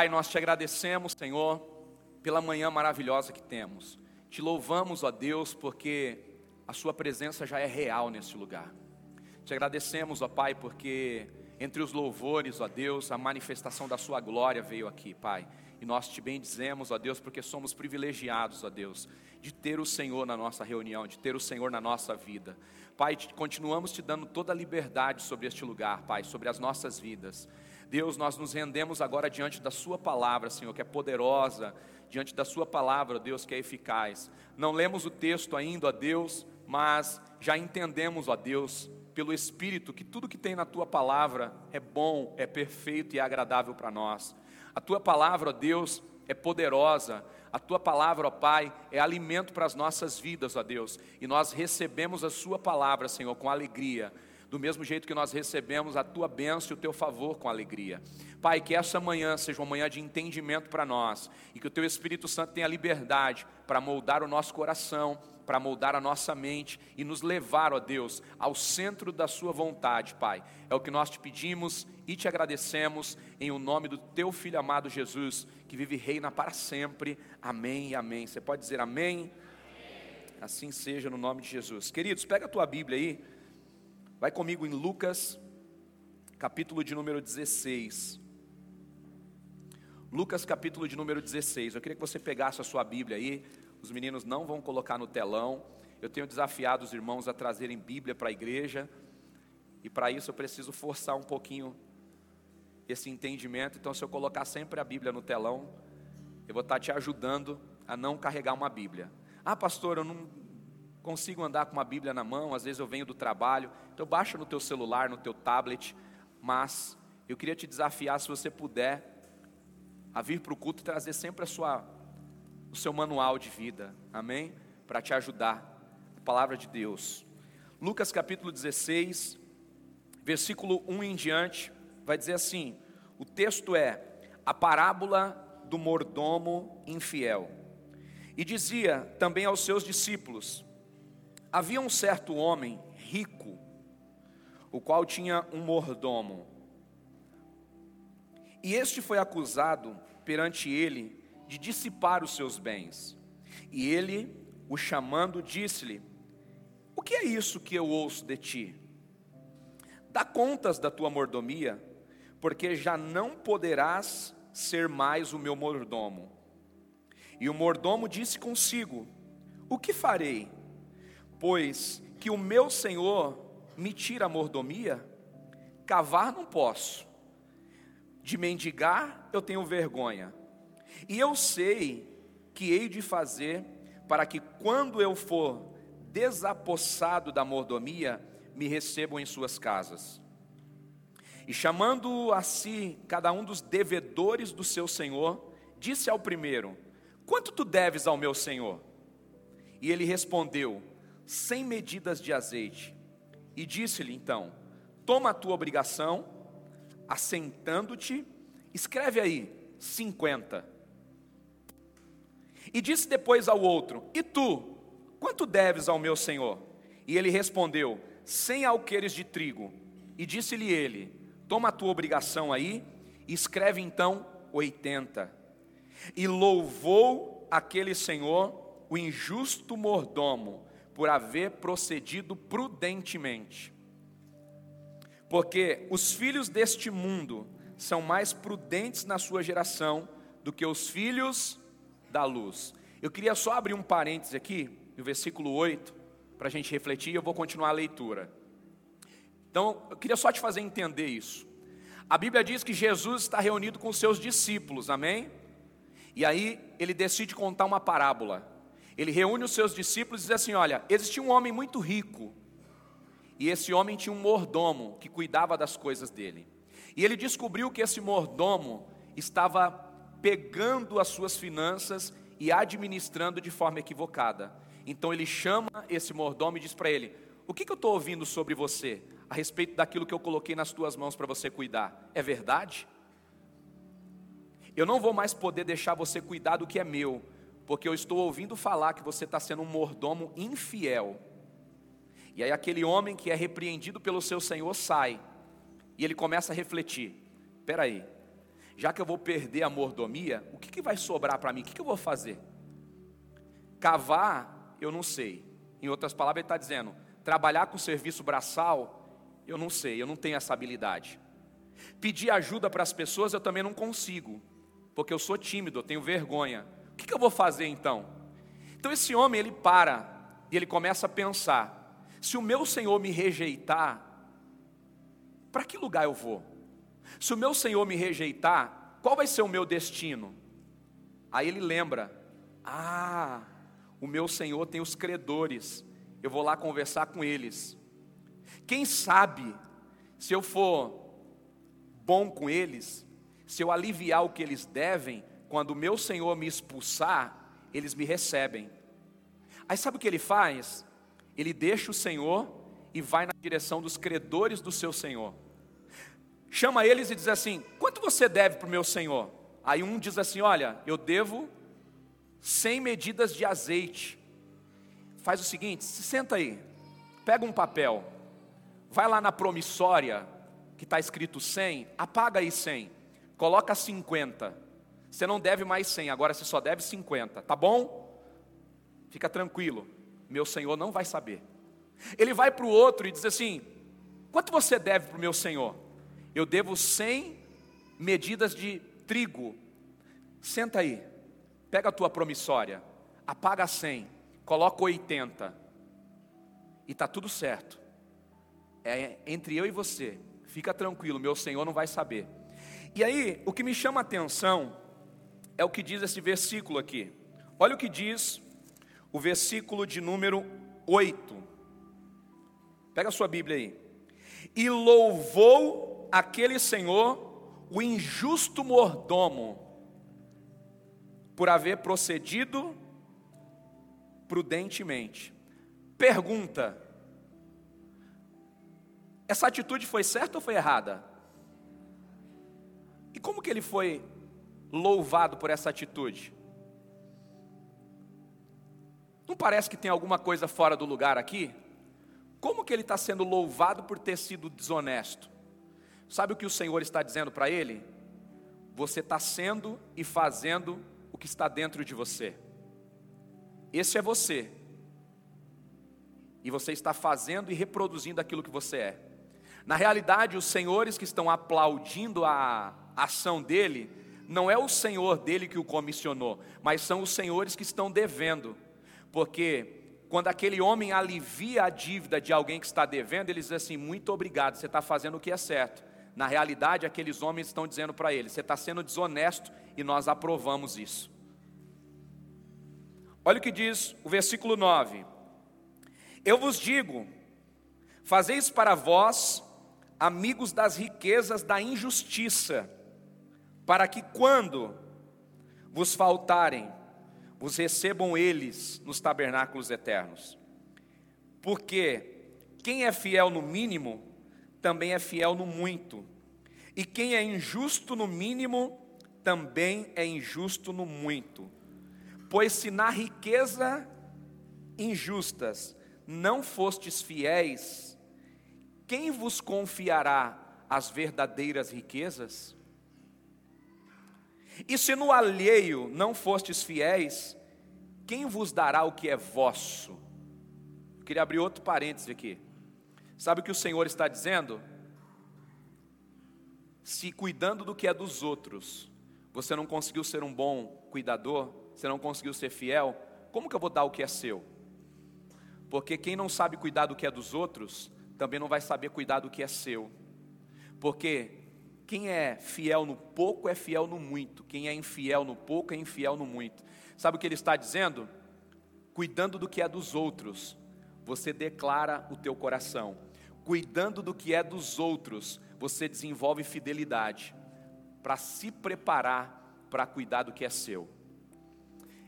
Pai, nós te agradecemos, Senhor, pela manhã maravilhosa que temos. Te louvamos, ó Deus, porque a Sua presença já é real neste lugar. Te agradecemos, ó Pai, porque entre os louvores, ó Deus, a manifestação da Sua glória veio aqui, Pai. E nós te bendizemos, ó Deus, porque somos privilegiados, ó Deus, de ter o Senhor na nossa reunião, de ter o Senhor na nossa vida. Pai, continuamos te dando toda a liberdade sobre este lugar, Pai, sobre as nossas vidas. Deus, nós nos rendemos agora diante da Sua palavra, Senhor, que é poderosa, diante da Sua palavra, Deus, que é eficaz. Não lemos o texto ainda, ó Deus, mas já entendemos, ó Deus, pelo Espírito, que tudo que tem na Tua palavra é bom, é perfeito e é agradável para nós. A Tua palavra, ó Deus, é poderosa, a tua palavra, ó Pai, é alimento para as nossas vidas, ó Deus. E nós recebemos a Sua palavra, Senhor, com alegria. Do mesmo jeito que nós recebemos a tua bênção e o teu favor com alegria. Pai, que essa manhã seja uma manhã de entendimento para nós e que o teu Espírito Santo tenha liberdade para moldar o nosso coração, para moldar a nossa mente e nos levar, ó Deus, ao centro da Sua vontade, Pai. É o que nós te pedimos e te agradecemos em o nome do Teu Filho amado Jesus, que vive e reina para sempre. Amém e amém. Você pode dizer amém? amém? Assim seja no nome de Jesus. Queridos, pega a tua Bíblia aí, vai comigo em Lucas, capítulo de número 16. Lucas, capítulo de número 16. Eu queria que você pegasse a sua Bíblia aí. Os meninos não vão colocar no telão. Eu tenho desafiado os irmãos a trazerem Bíblia para a igreja. E para isso eu preciso forçar um pouquinho esse entendimento. Então, se eu colocar sempre a Bíblia no telão, eu vou estar te ajudando a não carregar uma Bíblia. Ah, pastor, eu não consigo andar com uma Bíblia na mão, às vezes eu venho do trabalho. Então, baixa no teu celular, no teu tablet. Mas eu queria te desafiar, se você puder, a vir para o culto e trazer sempre a sua, o seu manual de vida. Amém? Para te ajudar. A palavra de Deus. Lucas capítulo 16, versículo 1 em diante vai dizer assim: o texto é a parábola do mordomo infiel. E dizia também aos seus discípulos: Havia um certo homem rico, o qual tinha um mordomo. E este foi acusado perante ele de dissipar os seus bens. E ele, o chamando, disse-lhe: O que é isso que eu ouço de ti? Dá contas da tua mordomia porque já não poderás ser mais o meu mordomo. E o mordomo disse consigo: O que farei? Pois que o meu senhor me tira a mordomia? Cavar não posso, de mendigar eu tenho vergonha. E eu sei que hei de fazer para que quando eu for desapossado da mordomia, me recebam em suas casas. E chamando a si cada um dos devedores do seu senhor, disse ao primeiro: Quanto tu deves ao meu senhor? E ele respondeu: Cem medidas de azeite. E disse-lhe então: Toma a tua obrigação, assentando-te, escreve aí, cinquenta. E disse depois ao outro: E tu, quanto deves ao meu senhor? E ele respondeu: Cem alqueires de trigo. E disse-lhe ele: Toma a tua obrigação aí e escreve então 80. E louvou aquele senhor, o injusto mordomo, por haver procedido prudentemente. Porque os filhos deste mundo são mais prudentes na sua geração do que os filhos da luz. Eu queria só abrir um parêntese aqui, no versículo 8, para a gente refletir, e eu vou continuar a leitura. Então, eu queria só te fazer entender isso. A Bíblia diz que Jesus está reunido com seus discípulos, amém? E aí ele decide contar uma parábola. Ele reúne os seus discípulos e diz assim: Olha, existia um homem muito rico, e esse homem tinha um mordomo que cuidava das coisas dele. E ele descobriu que esse mordomo estava pegando as suas finanças e administrando de forma equivocada. Então ele chama esse mordomo e diz para ele: O que, que eu estou ouvindo sobre você? a respeito daquilo que eu coloquei nas tuas mãos para você cuidar. É verdade? Eu não vou mais poder deixar você cuidar do que é meu, porque eu estou ouvindo falar que você está sendo um mordomo infiel. E aí aquele homem que é repreendido pelo seu senhor sai, e ele começa a refletir: peraí, já que eu vou perder a mordomia, o que, que vai sobrar para mim? O que, que eu vou fazer? Cavar, eu não sei. Em outras palavras, ele está dizendo: trabalhar com serviço braçal, eu não sei, eu não tenho essa habilidade. Pedir ajuda para as pessoas, eu também não consigo, porque eu sou tímido, eu tenho vergonha. Que, que eu vou fazer então? Então esse homem, ele para e ele começa a pensar: se o meu Senhor me rejeitar, para que lugar eu vou? Se o meu Senhor me rejeitar, qual vai ser o meu destino? Aí ele lembra: ah, o meu Senhor tem os credores, eu vou lá conversar com eles. Quem sabe, se eu for bom com eles, se eu aliviar o que eles devem, quando o meu Senhor me expulsar, eles me recebem. Aí sabe o que ele faz? Ele deixa o Senhor e vai na direção dos credores do seu Senhor. Chama eles e diz assim: Quanto você deve para o meu Senhor? Aí um diz assim: Olha, eu devo 100 medidas de azeite. Faz o seguinte: se senta aí, pega um papel, vai lá na promissória, que está escrito 100, apaga aí 100, coloca 50. Você não deve mais 100, agora você só deve 50, tá bom? Fica tranquilo, meu senhor não vai saber. Ele vai para o outro e diz assim: Quanto você deve para o meu senhor? Eu devo 100 medidas de trigo. Senta aí, pega a tua promissória, apaga 100, coloca 80, e está tudo certo. É entre eu e você, fica tranquilo, meu Senhor não vai saber. E aí, o que me chama a atenção é o que diz esse versículo aqui. Olha o que diz o versículo de número 8. Pega a sua Bíblia aí. E louvou aquele Senhor, o injusto mordomo, por haver procedido prudentemente. Pergunta: essa atitude foi certa ou foi errada? E como que ele foi louvado por essa atitude? Não parece que tem alguma coisa fora do lugar aqui? Como que ele está sendo louvado por ter sido desonesto? Sabe o que o Senhor está dizendo para ele? Você está sendo e fazendo o que está dentro de você. Esse é você. E você está fazendo e reproduzindo aquilo que você é. Na realidade, os senhores que estão aplaudindo a ação dele, não é o senhor dele que o comissionou, mas são os senhores que estão devendo porque quando aquele homem alivia a dívida de alguém que está devendo, ele diz assim: muito obrigado, você está fazendo o que é certo. Na realidade, aqueles homens estão dizendo para ele: você está sendo desonesto e nós aprovamos isso. Olha o que diz o versículo 9: Eu vos digo, fazeis para vós amigos das riquezas da injustiça, para que quando vos faltarem, vos recebam eles nos tabernáculos eternos. Porque quem é fiel no mínimo, também é fiel no muito. E quem é injusto no mínimo, também é injusto no muito. Pois se na riqueza injustas não fostes fiéis, quem vos confiará as verdadeiras riquezas? E se no alheio não fostes fiéis, quem vos dará o que é vosso? Eu queria abrir outro parêntese aqui. Sabe o que o Senhor está dizendo? Se cuidando do que é dos outros, você não conseguiu ser um bom cuidador, você não conseguiu ser fiel, como que eu vou dar o que é seu? Porque quem não sabe cuidar do que é dos outros, também não vai saber cuidar do que é seu. Porque quem é fiel no pouco é fiel no muito. Quem é infiel no pouco é infiel no muito. Sabe o que ele está dizendo? Cuidando do que é dos outros, você declara o teu coração. Cuidando do que é dos outros, você desenvolve fidelidade para se preparar para cuidar do que é seu.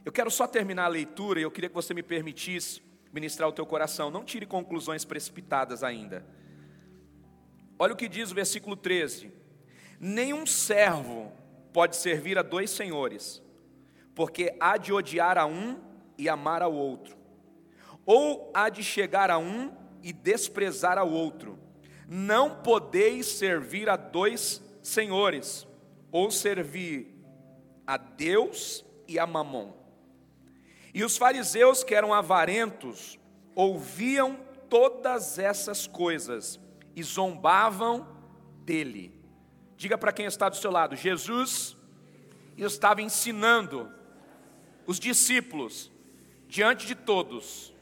Eu quero só terminar a leitura e eu queria que você me permitisse ministrar o teu coração. Não tire conclusões precipitadas ainda. Olha o que diz o versículo 13: Nenhum servo pode servir a dois senhores, porque há de odiar a um e amar ao outro, ou há de chegar a um e desprezar ao outro. Não podeis servir a dois senhores, ou servir a Deus e a Mamon. E os fariseus, que eram avarentos, ouviam todas essas coisas e zombavam dele. Diga para quem está do seu lado: Jesus estava ensinando os discípulos diante de todos.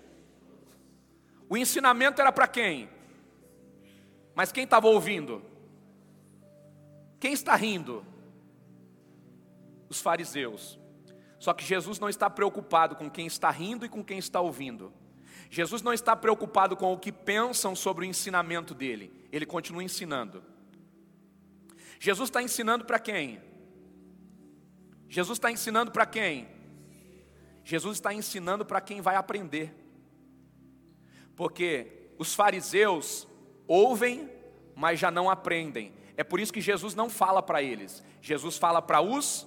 O ensinamento era para quem? Mas quem estava ouvindo? Quem está rindo? Os fariseus. Só que Jesus não está preocupado com quem está rindo e com quem está ouvindo. Jesus não está preocupado com o que pensam sobre o ensinamento dele. Ele continua ensinando. Jesus está ensinando para quem? Jesus está ensinando para quem? Jesus está ensinando para quem vai aprender. Porque os fariseus ouvem, mas já não aprendem. É por isso que Jesus não fala para eles. Jesus fala para os.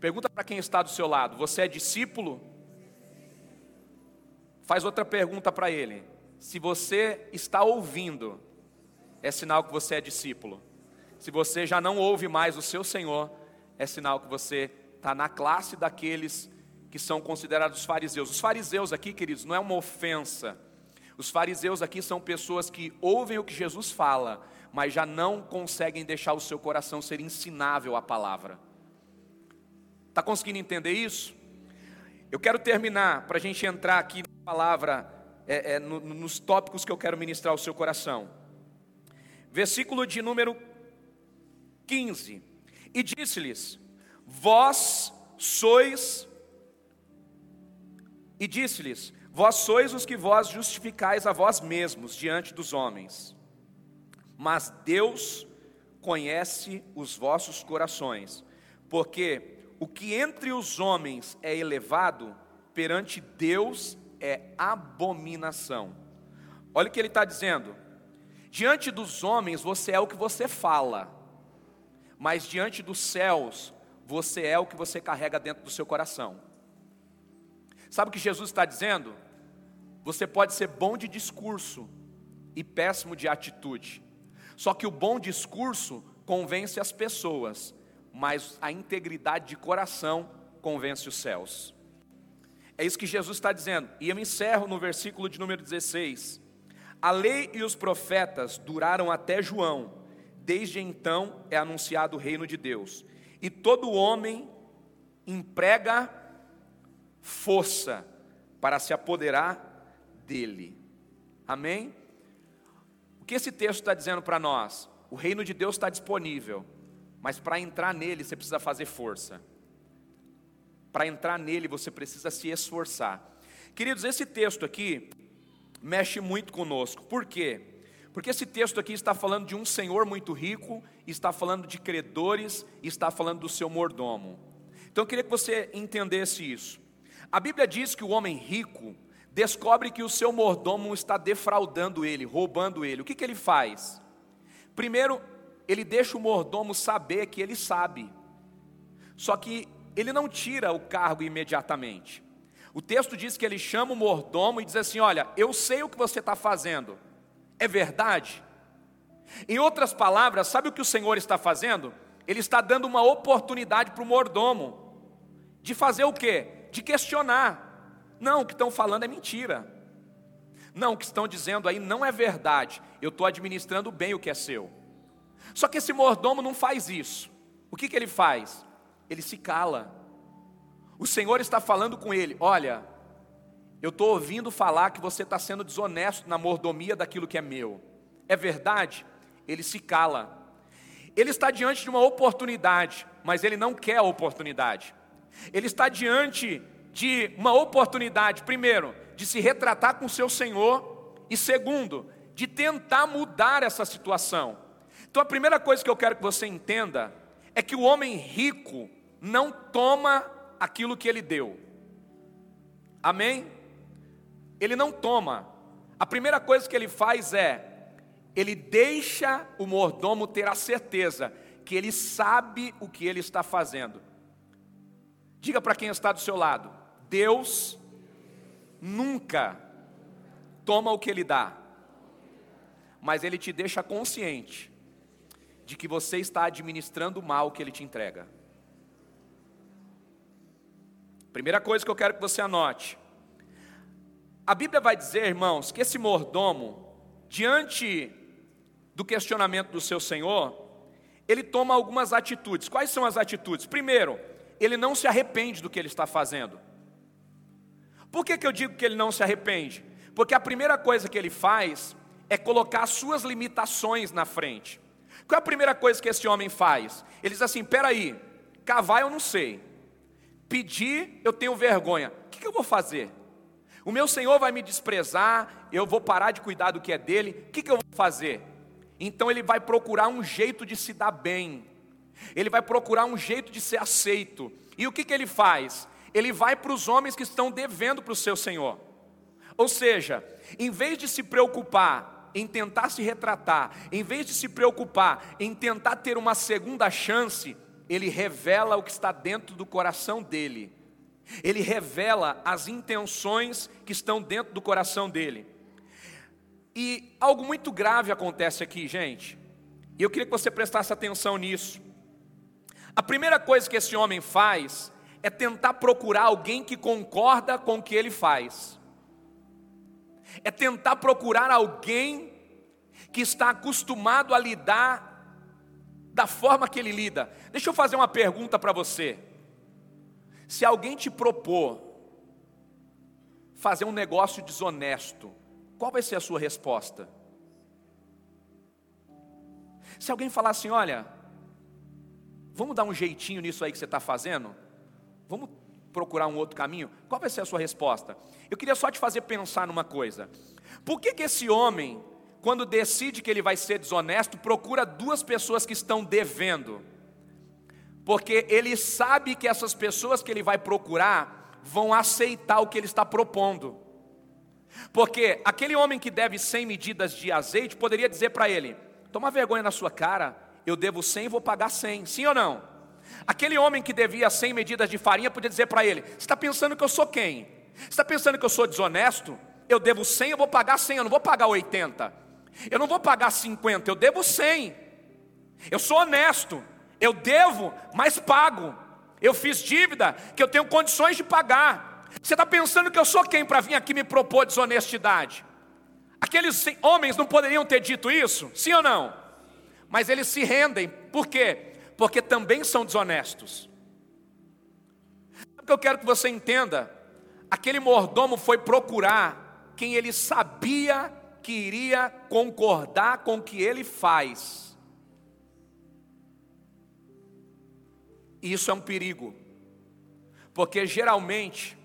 Pergunta para quem está do seu lado: Você é discípulo? Faz outra pergunta para ele. Se você está ouvindo, é sinal que você é discípulo. Se você já não ouve mais o seu Senhor, é sinal que você está na classe daqueles que são considerados fariseus. Os fariseus aqui, queridos, não é uma ofensa. Os fariseus aqui são pessoas que ouvem o que Jesus fala, mas já não conseguem deixar o seu coração ser ensinável à palavra. Está conseguindo entender isso? Eu quero terminar para a gente entrar aqui na palavra, é, é, no, nos tópicos que eu quero ministrar ao seu coração. Versículo de número 15: E disse-lhes: Vós sois, e disse-lhes: Vós sois os que vós justificais a vós mesmos diante dos homens, mas Deus conhece os vossos corações, porque o que entre os homens é elevado, perante Deus é abominação. Olha o que ele está dizendo: diante dos homens você é o que você fala, mas diante dos céus você é o que você carrega dentro do seu coração. Sabe o que Jesus está dizendo? Você pode ser bom de discurso e péssimo de atitude. Só que o bom discurso convence as pessoas, mas a integridade de coração convence os céus. É isso que Jesus está dizendo. E eu encerro no versículo de número 16. A lei e os profetas duraram até João. Desde então é anunciado o reino de Deus. E todo homem emprega força para se apoderar dele. Amém? O que esse texto está dizendo para nós? O reino de Deus está disponível mas para entrar nele você precisa fazer força. Para entrar nele você precisa se esforçar. Queridos, esse texto aqui mexe muito conosco. Por quê? Porque esse texto aqui está falando de um senhor muito rico, está falando de credores, está falando do seu mordomo. Então eu queria que você entendesse isso. A Bíblia diz que o homem rico descobre que o seu mordomo está defraudando ele, roubando ele. O que, que ele faz? Primeiro, ele deixa o mordomo saber que ele sabe. Só que ele não tira o cargo imediatamente. O texto diz que ele chama o mordomo e diz assim: Olha, eu sei o que você está fazendo, é verdade? Em outras palavras, sabe o que o Senhor está fazendo? Ele está dando uma oportunidade para o mordomo de fazer o quê? De questionar. Não, o que estão falando é mentira. Não, o que estão dizendo aí não é verdade. Eu estou administrando bem o que é seu. Só que esse mordomo não faz isso. O que, que ele faz? Ele se cala. O Senhor está falando com ele: Olha, eu estou ouvindo falar que você está sendo desonesto na mordomia daquilo que é meu. É verdade? Ele se cala. Ele está diante de uma oportunidade, mas ele não quer a oportunidade. Ele está diante de uma oportunidade, primeiro, de se retratar com seu Senhor, e segundo, de tentar mudar essa situação. Então a primeira coisa que eu quero que você entenda é que o homem rico não toma aquilo que ele deu. Amém? Ele não toma. A primeira coisa que ele faz é ele deixa o mordomo ter a certeza que ele sabe o que ele está fazendo. Diga para quem está do seu lado: Deus nunca toma o que ele dá, mas ele te deixa consciente de que você está administrando mal o que ele te entrega. Primeira coisa que eu quero que você anote. A Bíblia vai dizer, irmãos, que esse mordomo, diante do questionamento do seu senhor, ele toma algumas atitudes. Quais são as atitudes? Primeiro, ele não se arrepende do que ele está fazendo. Por que, que eu digo que ele não se arrepende? Porque a primeira coisa que ele faz é colocar as suas limitações na frente. Qual é a primeira coisa que esse homem faz? Ele diz assim: peraí, cavar eu não sei, pedir eu tenho vergonha, o que, que eu vou fazer? O meu Senhor vai me desprezar, eu vou parar de cuidar do que é dele, o que, que eu vou fazer? Então ele vai procurar um jeito de se dar bem, ele vai procurar um jeito de ser aceito, e o que, que ele faz? Ele vai para os homens que estão devendo para o seu Senhor, ou seja, em vez de se preocupar em tentar se retratar, em vez de se preocupar em tentar ter uma segunda chance, ele revela o que está dentro do coração dele. Ele revela as intenções que estão dentro do coração dele. E algo muito grave acontece aqui, gente. E eu queria que você prestasse atenção nisso. A primeira coisa que esse homem faz é tentar procurar alguém que concorda com o que ele faz. É tentar procurar alguém que está acostumado a lidar da forma que ele lida. Deixa eu fazer uma pergunta para você. Se alguém te propor fazer um negócio desonesto, qual vai ser a sua resposta? Se alguém falar assim, olha, vamos dar um jeitinho nisso aí que você está fazendo, vamos procurar um outro caminho, qual vai ser a sua resposta? Eu queria só te fazer pensar numa coisa. Por que, que esse homem, quando decide que ele vai ser desonesto, procura duas pessoas que estão devendo? Porque ele sabe que essas pessoas que ele vai procurar vão aceitar o que ele está propondo. Porque aquele homem que deve 100 medidas de azeite poderia dizer para ele: toma vergonha na sua cara, eu devo 100 e vou pagar 100, sim ou não? Aquele homem que devia 100 medidas de farinha podia dizer para ele: você está pensando que eu sou quem? Você está pensando que eu sou desonesto? Eu devo 100, eu vou pagar 100, eu não vou pagar 80. Eu não vou pagar 50, eu devo 100. Eu sou honesto, eu devo, mas pago. Eu fiz dívida que eu tenho condições de pagar. Você está pensando que eu sou quem para vir aqui me propor desonestidade? Aqueles homens não poderiam ter dito isso? Sim ou não? Mas eles se rendem, por quê? Porque também são desonestos. O que eu quero que você entenda? Aquele mordomo foi procurar quem ele sabia que iria concordar com o que ele faz. E isso é um perigo, porque geralmente,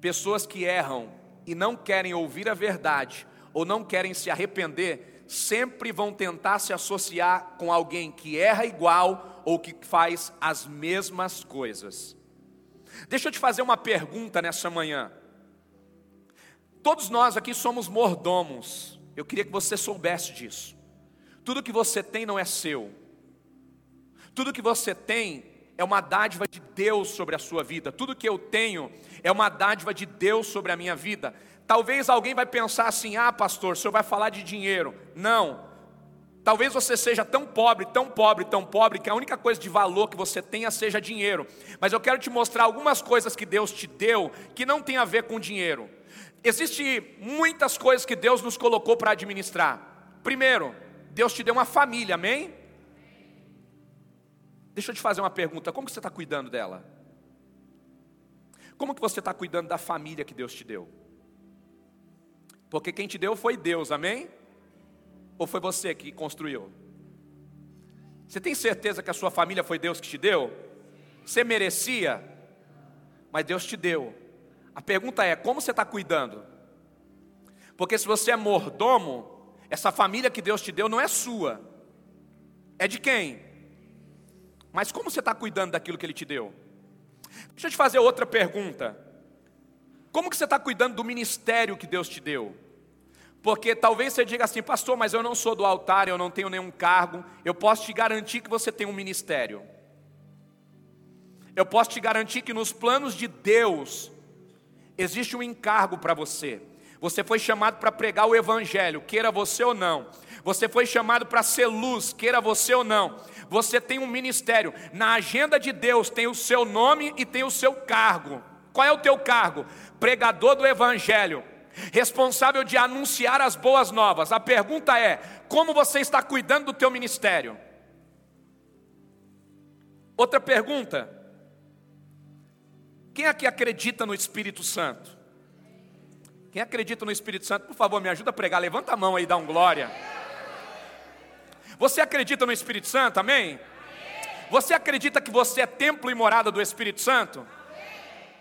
pessoas que erram e não querem ouvir a verdade, ou não querem se arrepender, sempre vão tentar se associar com alguém que erra igual ou que faz as mesmas coisas. Deixa eu te fazer uma pergunta nessa manhã. Todos nós aqui somos mordomos. Eu queria que você soubesse disso. Tudo que você tem não é seu. Tudo que você tem é uma dádiva de Deus sobre a sua vida. Tudo que eu tenho é uma dádiva de Deus sobre a minha vida. Talvez alguém vai pensar assim: "Ah, pastor, o senhor vai falar de dinheiro". Não. Talvez você seja tão pobre, tão pobre, tão pobre que a única coisa de valor que você tenha seja dinheiro. Mas eu quero te mostrar algumas coisas que Deus te deu que não tem a ver com dinheiro. Existem muitas coisas que Deus nos colocou para administrar. Primeiro, Deus te deu uma família, amém? Deixa eu te fazer uma pergunta: como que você está cuidando dela? Como que você está cuidando da família que Deus te deu? Porque quem te deu foi Deus, amém? Ou foi você que construiu? Você tem certeza que a sua família foi Deus que te deu? Você merecia, mas Deus te deu. A pergunta é: como você está cuidando? Porque se você é mordomo, essa família que Deus te deu não é sua, é de quem? Mas como você está cuidando daquilo que Ele te deu? Deixa eu te fazer outra pergunta. Como que você está cuidando do ministério que Deus te deu? Porque talvez você diga assim, pastor, mas eu não sou do altar, eu não tenho nenhum cargo. Eu posso te garantir que você tem um ministério. Eu posso te garantir que nos planos de Deus, existe um encargo para você. Você foi chamado para pregar o Evangelho, queira você ou não. Você foi chamado para ser luz, queira você ou não. Você tem um ministério. Na agenda de Deus tem o seu nome e tem o seu cargo. Qual é o teu cargo? Pregador do Evangelho responsável de anunciar as boas novas. A pergunta é: como você está cuidando do teu ministério? Outra pergunta: quem aqui acredita no Espírito Santo? Quem acredita no Espírito Santo, por favor, me ajuda a pregar. Levanta a mão aí, dá um glória. Você acredita no Espírito Santo? Amém? Você acredita que você é templo e morada do Espírito Santo?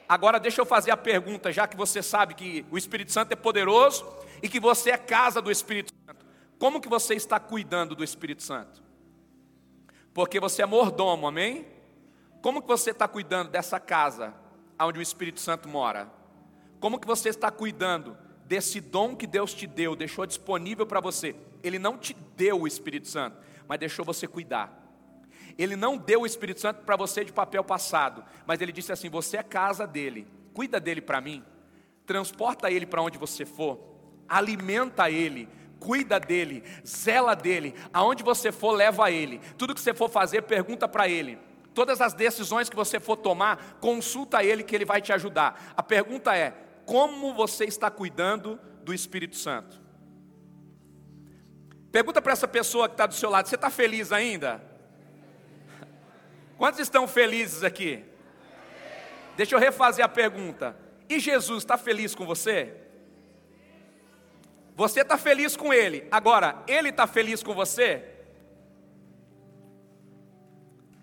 Agora deixa eu fazer a pergunta, já que você sabe que o Espírito Santo é poderoso e que você é casa do Espírito Santo. Como que você está cuidando do Espírito Santo? Porque você é mordomo, amém? Como que você está cuidando dessa casa onde o Espírito Santo mora? Como que você está cuidando desse dom que Deus te deu, deixou disponível para você? Ele não te deu o Espírito Santo, mas deixou você cuidar. Ele não deu o Espírito Santo para você de papel passado, mas ele disse assim: Você é casa dele, cuida dele para mim, transporta ele para onde você for, alimenta ele, cuida dele, zela dele, aonde você for, leva ele, tudo que você for fazer, pergunta para ele. Todas as decisões que você for tomar, consulta ele que ele vai te ajudar. A pergunta é: como você está cuidando do Espírito Santo? Pergunta para essa pessoa que está do seu lado: você está feliz ainda? Quantos estão felizes aqui? Deixa eu refazer a pergunta. E Jesus está feliz com você? Você está feliz com Ele, agora, Ele está feliz com você?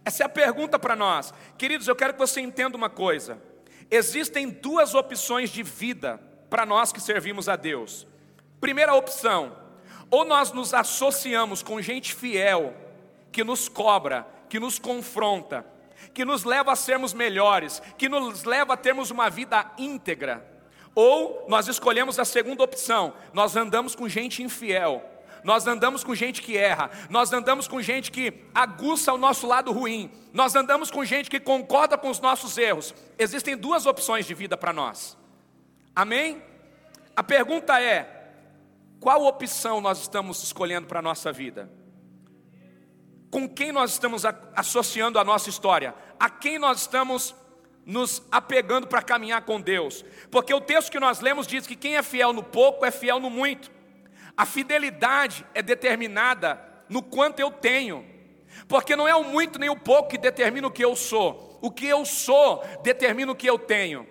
Essa é a pergunta para nós. Queridos, eu quero que você entenda uma coisa: existem duas opções de vida para nós que servimos a Deus. Primeira opção, ou nós nos associamos com gente fiel, que nos cobra, que nos confronta, que nos leva a sermos melhores, que nos leva a termos uma vida íntegra. Ou nós escolhemos a segunda opção, nós andamos com gente infiel, nós andamos com gente que erra, nós andamos com gente que aguça o nosso lado ruim, nós andamos com gente que concorda com os nossos erros. Existem duas opções de vida para nós. Amém? A pergunta é: qual opção nós estamos escolhendo para a nossa vida? com quem nós estamos associando a nossa história, a quem nós estamos nos apegando para caminhar com Deus, porque o texto que nós lemos diz que quem é fiel no pouco é fiel no muito, a fidelidade é determinada no quanto eu tenho, porque não é o muito nem o pouco que determina o que eu sou, o que eu sou determina o que eu tenho,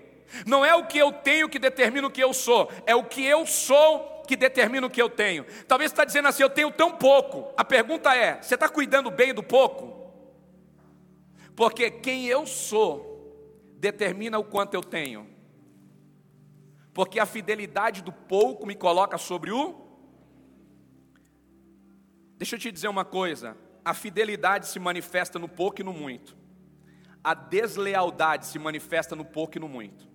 não é o que eu tenho que determina o que eu sou, é o que eu sou que determina o que eu tenho. Talvez você está dizendo assim, eu tenho tão pouco. A pergunta é: você está cuidando bem do pouco? Porque quem eu sou determina o quanto eu tenho. Porque a fidelidade do pouco me coloca sobre o. Deixa eu te dizer uma coisa: a fidelidade se manifesta no pouco e no muito. A deslealdade se manifesta no pouco e no muito.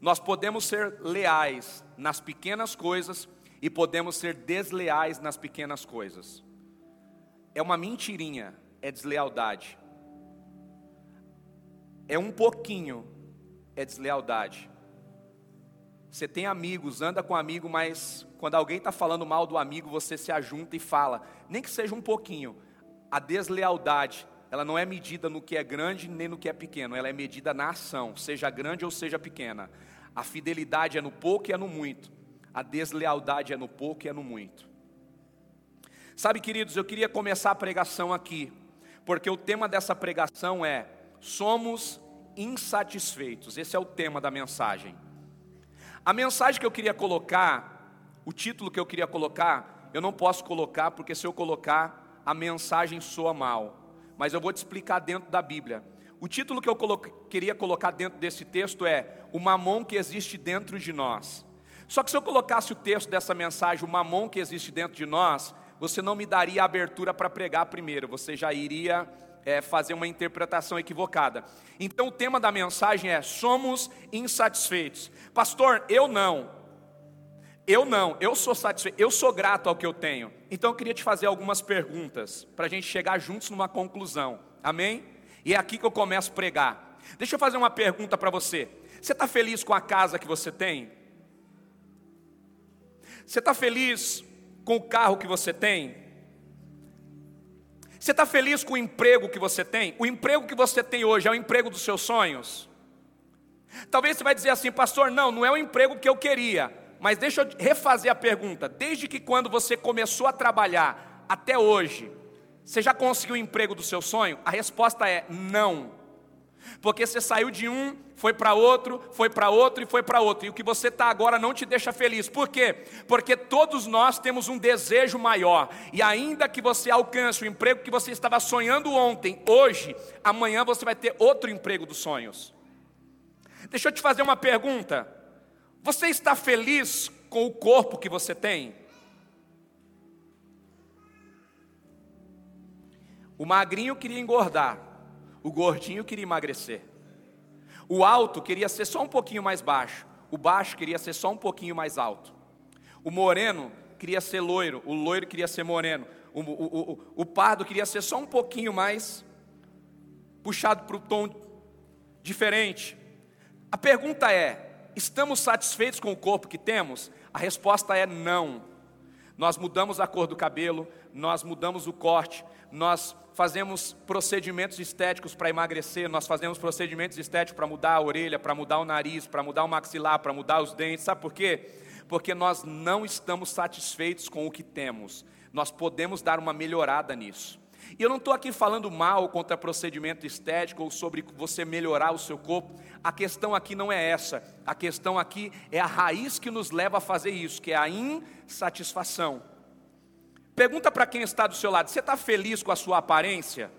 Nós podemos ser leais nas pequenas coisas e podemos ser desleais nas pequenas coisas. É uma mentirinha, é deslealdade. É um pouquinho, é deslealdade. Você tem amigos, anda com amigo, mas quando alguém está falando mal do amigo, você se ajunta e fala, nem que seja um pouquinho. A deslealdade, ela não é medida no que é grande nem no que é pequeno, ela é medida na ação, seja grande ou seja pequena. A fidelidade é no pouco e é no muito. A deslealdade é no pouco e é no muito. Sabe, queridos, eu queria começar a pregação aqui, porque o tema dessa pregação é: somos insatisfeitos. Esse é o tema da mensagem. A mensagem que eu queria colocar, o título que eu queria colocar, eu não posso colocar, porque se eu colocar, a mensagem soa mal. Mas eu vou te explicar dentro da Bíblia. O título que eu queria colocar dentro desse texto é O Mamon que existe dentro de nós. Só que se eu colocasse o texto dessa mensagem, o mamon que existe dentro de nós, você não me daria abertura para pregar primeiro, você já iria é, fazer uma interpretação equivocada. Então o tema da mensagem é: somos insatisfeitos. Pastor, eu não. Eu não, eu sou satisfeito, eu sou grato ao que eu tenho. Então eu queria te fazer algumas perguntas para a gente chegar juntos numa conclusão. Amém? E é aqui que eu começo a pregar. Deixa eu fazer uma pergunta para você. Você está feliz com a casa que você tem? Você está feliz com o carro que você tem? Você está feliz com o emprego que você tem? O emprego que você tem hoje é o emprego dos seus sonhos? Talvez você vai dizer assim, pastor, não, não é o emprego que eu queria. Mas deixa eu refazer a pergunta. Desde que quando você começou a trabalhar até hoje, você já conseguiu o emprego do seu sonho? A resposta é não. Porque você saiu de um, foi para outro, foi para outro e foi para outro. E o que você está agora não te deixa feliz. Por quê? Porque todos nós temos um desejo maior. E ainda que você alcance o emprego que você estava sonhando ontem, hoje, amanhã você vai ter outro emprego dos sonhos. Deixa eu te fazer uma pergunta. Você está feliz com o corpo que você tem? O magrinho queria engordar. O gordinho queria emagrecer. O alto queria ser só um pouquinho mais baixo. O baixo queria ser só um pouquinho mais alto. O moreno queria ser loiro. O loiro queria ser moreno. O, o, o, o pardo queria ser só um pouquinho mais puxado para o tom diferente. A pergunta é: estamos satisfeitos com o corpo que temos? A resposta é não. Nós mudamos a cor do cabelo, nós mudamos o corte, nós fazemos procedimentos estéticos para emagrecer, nós fazemos procedimentos estéticos para mudar a orelha, para mudar o nariz, para mudar o maxilar, para mudar os dentes. Sabe por quê? Porque nós não estamos satisfeitos com o que temos. Nós podemos dar uma melhorada nisso. E eu não estou aqui falando mal contra procedimento estético ou sobre você melhorar o seu corpo. A questão aqui não é essa. A questão aqui é a raiz que nos leva a fazer isso, que é a insatisfação. Pergunta para quem está do seu lado: você está feliz com a sua aparência?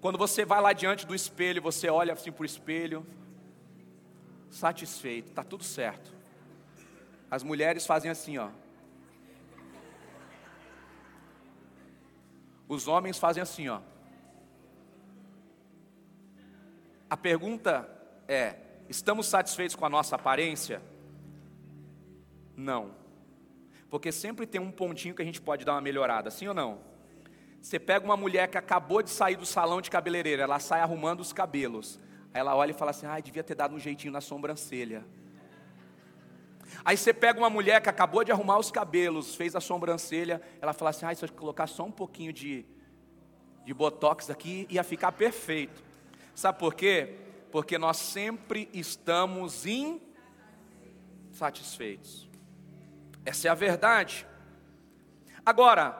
Quando você vai lá diante do espelho, você olha assim para o espelho, satisfeito, está tudo certo. As mulheres fazem assim, ó. Os homens fazem assim, ó. A pergunta é: estamos satisfeitos com a nossa aparência? Não. Porque sempre tem um pontinho que a gente pode dar uma melhorada, sim ou não? Você pega uma mulher que acabou de sair do salão de cabeleireiro, ela sai arrumando os cabelos. Aí ela olha e fala assim: ai, devia ter dado um jeitinho na sobrancelha. Aí você pega uma mulher que acabou de arrumar os cabelos, fez a sobrancelha, ela fala assim: ai, se eu colocar só um pouquinho de, de botox aqui, ia ficar perfeito. Sabe por quê? Porque nós sempre estamos insatisfeitos. Essa é a verdade. Agora,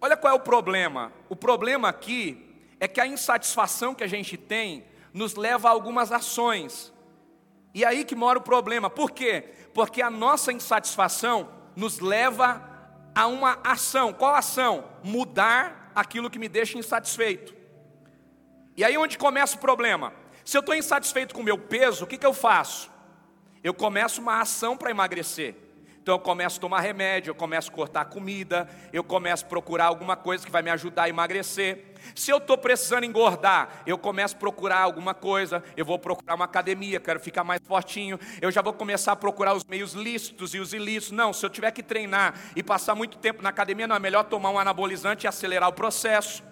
olha qual é o problema. O problema aqui é que a insatisfação que a gente tem nos leva a algumas ações. E é aí que mora o problema. Por quê? Porque a nossa insatisfação nos leva a uma ação. Qual ação? Mudar aquilo que me deixa insatisfeito. E aí onde começa o problema? Se eu estou insatisfeito com o meu peso, o que, que eu faço? Eu começo uma ação para emagrecer. Então eu começo a tomar remédio, eu começo a cortar comida, eu começo a procurar alguma coisa que vai me ajudar a emagrecer. Se eu estou precisando engordar, eu começo a procurar alguma coisa, eu vou procurar uma academia, quero ficar mais fortinho, eu já vou começar a procurar os meios lícitos e os ilícitos. Não, se eu tiver que treinar e passar muito tempo na academia, não é melhor tomar um anabolizante e acelerar o processo.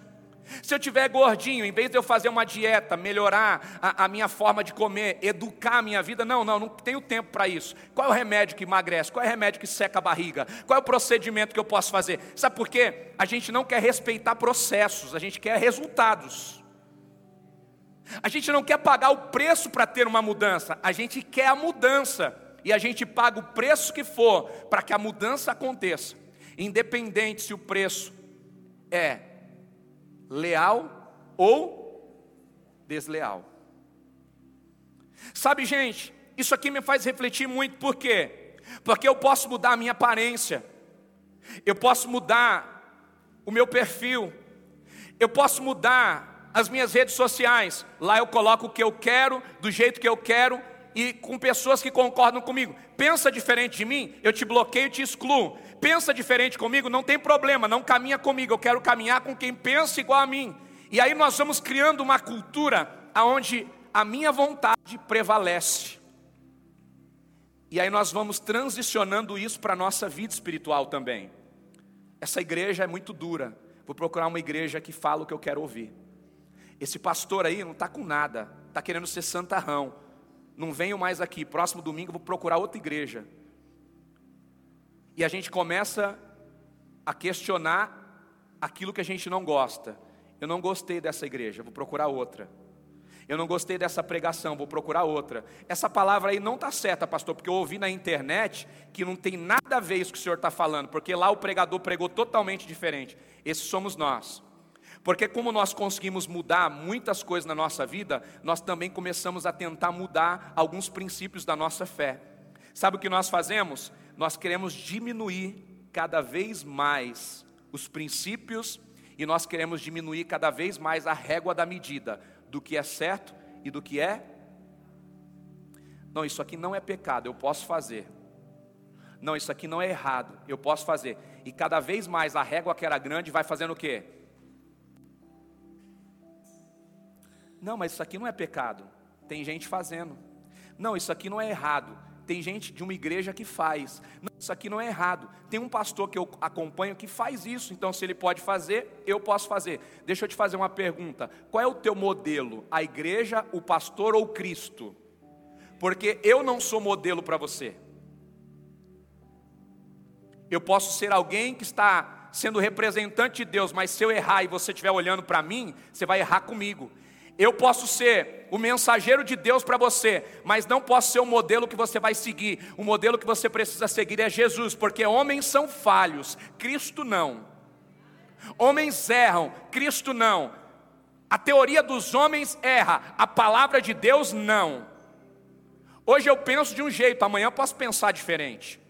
Se eu tiver gordinho, em vez de eu fazer uma dieta, melhorar a, a, minha forma de comer, educar a minha vida, não, não, não tenho tempo para isso. Qual é o remédio que emagrece? Qual é o remédio que seca a barriga? Qual é o procedimento que eu posso fazer? Sabe por quê? A gente não quer respeitar processos, a gente quer resultados. A gente não quer pagar o preço para ter uma mudança, a gente quer a mudança. E a gente paga o preço que for para que a mudança aconteça, independente se o preço é leal ou desleal. Sabe, gente, isso aqui me faz refletir muito, por quê? Porque eu posso mudar a minha aparência, eu posso mudar o meu perfil, eu posso mudar as minhas redes sociais, lá eu coloco o que eu quero, do jeito que eu quero e com pessoas que concordam comigo. Pensa diferente de mim, eu te bloqueio e te excluo pensa diferente comigo, não tem problema, não caminha comigo, eu quero caminhar com quem pensa igual a mim. E aí nós vamos criando uma cultura onde a minha vontade prevalece. E aí nós vamos transicionando isso para a nossa vida espiritual também. Essa igreja é muito dura. Vou procurar uma igreja que fala o que eu quero ouvir. Esse pastor aí não está com nada, está querendo ser santarrão. não venho mais aqui, próximo domingo vou procurar outra igreja. E a gente começa a questionar aquilo que a gente não gosta. Eu não gostei dessa igreja, vou procurar outra. Eu não gostei dessa pregação, vou procurar outra. Essa palavra aí não está certa, pastor, porque eu ouvi na internet que não tem nada a ver isso que o senhor está falando, porque lá o pregador pregou totalmente diferente. Esses somos nós. Porque, como nós conseguimos mudar muitas coisas na nossa vida, nós também começamos a tentar mudar alguns princípios da nossa fé. Sabe o que nós fazemos? Nós queremos diminuir cada vez mais os princípios e nós queremos diminuir cada vez mais a régua da medida do que é certo e do que é. Não, isso aqui não é pecado, eu posso fazer. Não, isso aqui não é errado, eu posso fazer. E cada vez mais a régua que era grande vai fazendo o quê? Não, mas isso aqui não é pecado. Tem gente fazendo. Não, isso aqui não é errado. Tem gente de uma igreja que faz. Não, isso aqui não é errado. Tem um pastor que eu acompanho que faz isso. Então, se ele pode fazer, eu posso fazer. Deixa eu te fazer uma pergunta: qual é o teu modelo? A igreja, o pastor ou Cristo? Porque eu não sou modelo para você. Eu posso ser alguém que está sendo representante de Deus, mas se eu errar e você estiver olhando para mim, você vai errar comigo. Eu posso ser o mensageiro de Deus para você, mas não posso ser o modelo que você vai seguir. O modelo que você precisa seguir é Jesus, porque homens são falhos, Cristo não. Homens erram, Cristo não. A teoria dos homens erra, a palavra de Deus não. Hoje eu penso de um jeito, amanhã eu posso pensar diferente.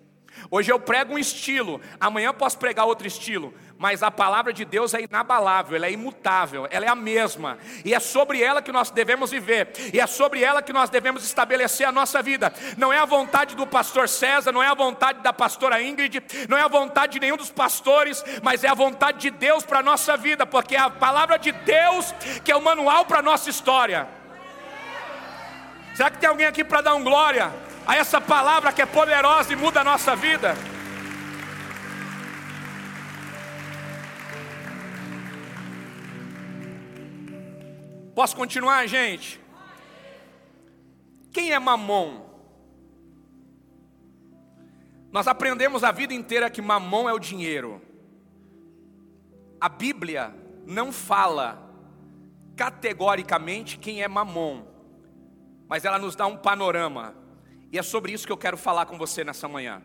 Hoje eu prego um estilo, amanhã posso pregar outro estilo mas a palavra de Deus é inabalável, ela é imutável, ela é a mesma, e é sobre ela que nós devemos viver, e é sobre ela que nós devemos estabelecer a nossa vida. Não é a vontade do pastor César, não é a vontade da pastora Ingrid, não é a vontade de nenhum dos pastores, mas é a vontade de Deus para a nossa vida, porque é a palavra de Deus que é o manual para a nossa história. Será que tem alguém aqui para dar um glória a essa palavra que é poderosa e muda a nossa vida? Posso continuar, gente? Quem é Mamon? Nós aprendemos a vida inteira que Mamon é o dinheiro. A Bíblia não fala categoricamente quem é Mamon, mas ela nos dá um panorama. E é sobre isso que eu quero falar com você nessa manhã.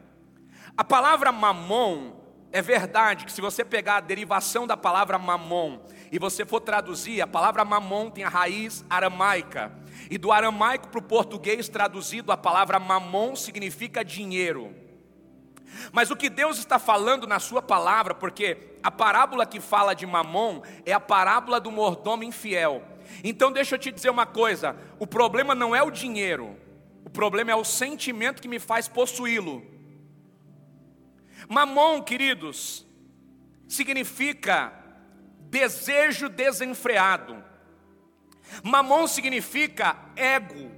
A palavra Mamon é verdade que se você pegar a derivação da palavra mamon e você for traduzir, a palavra mamon tem a raiz aramaica. E do aramaico para o português traduzido, a palavra mamon significa dinheiro. Mas o que Deus está falando na sua palavra, porque a parábola que fala de mamon é a parábola do mordomo infiel. Então deixa eu te dizer uma coisa, o problema não é o dinheiro, o problema é o sentimento que me faz possuí-lo. Mamon, queridos, significa desejo desenfreado. Mamon significa ego.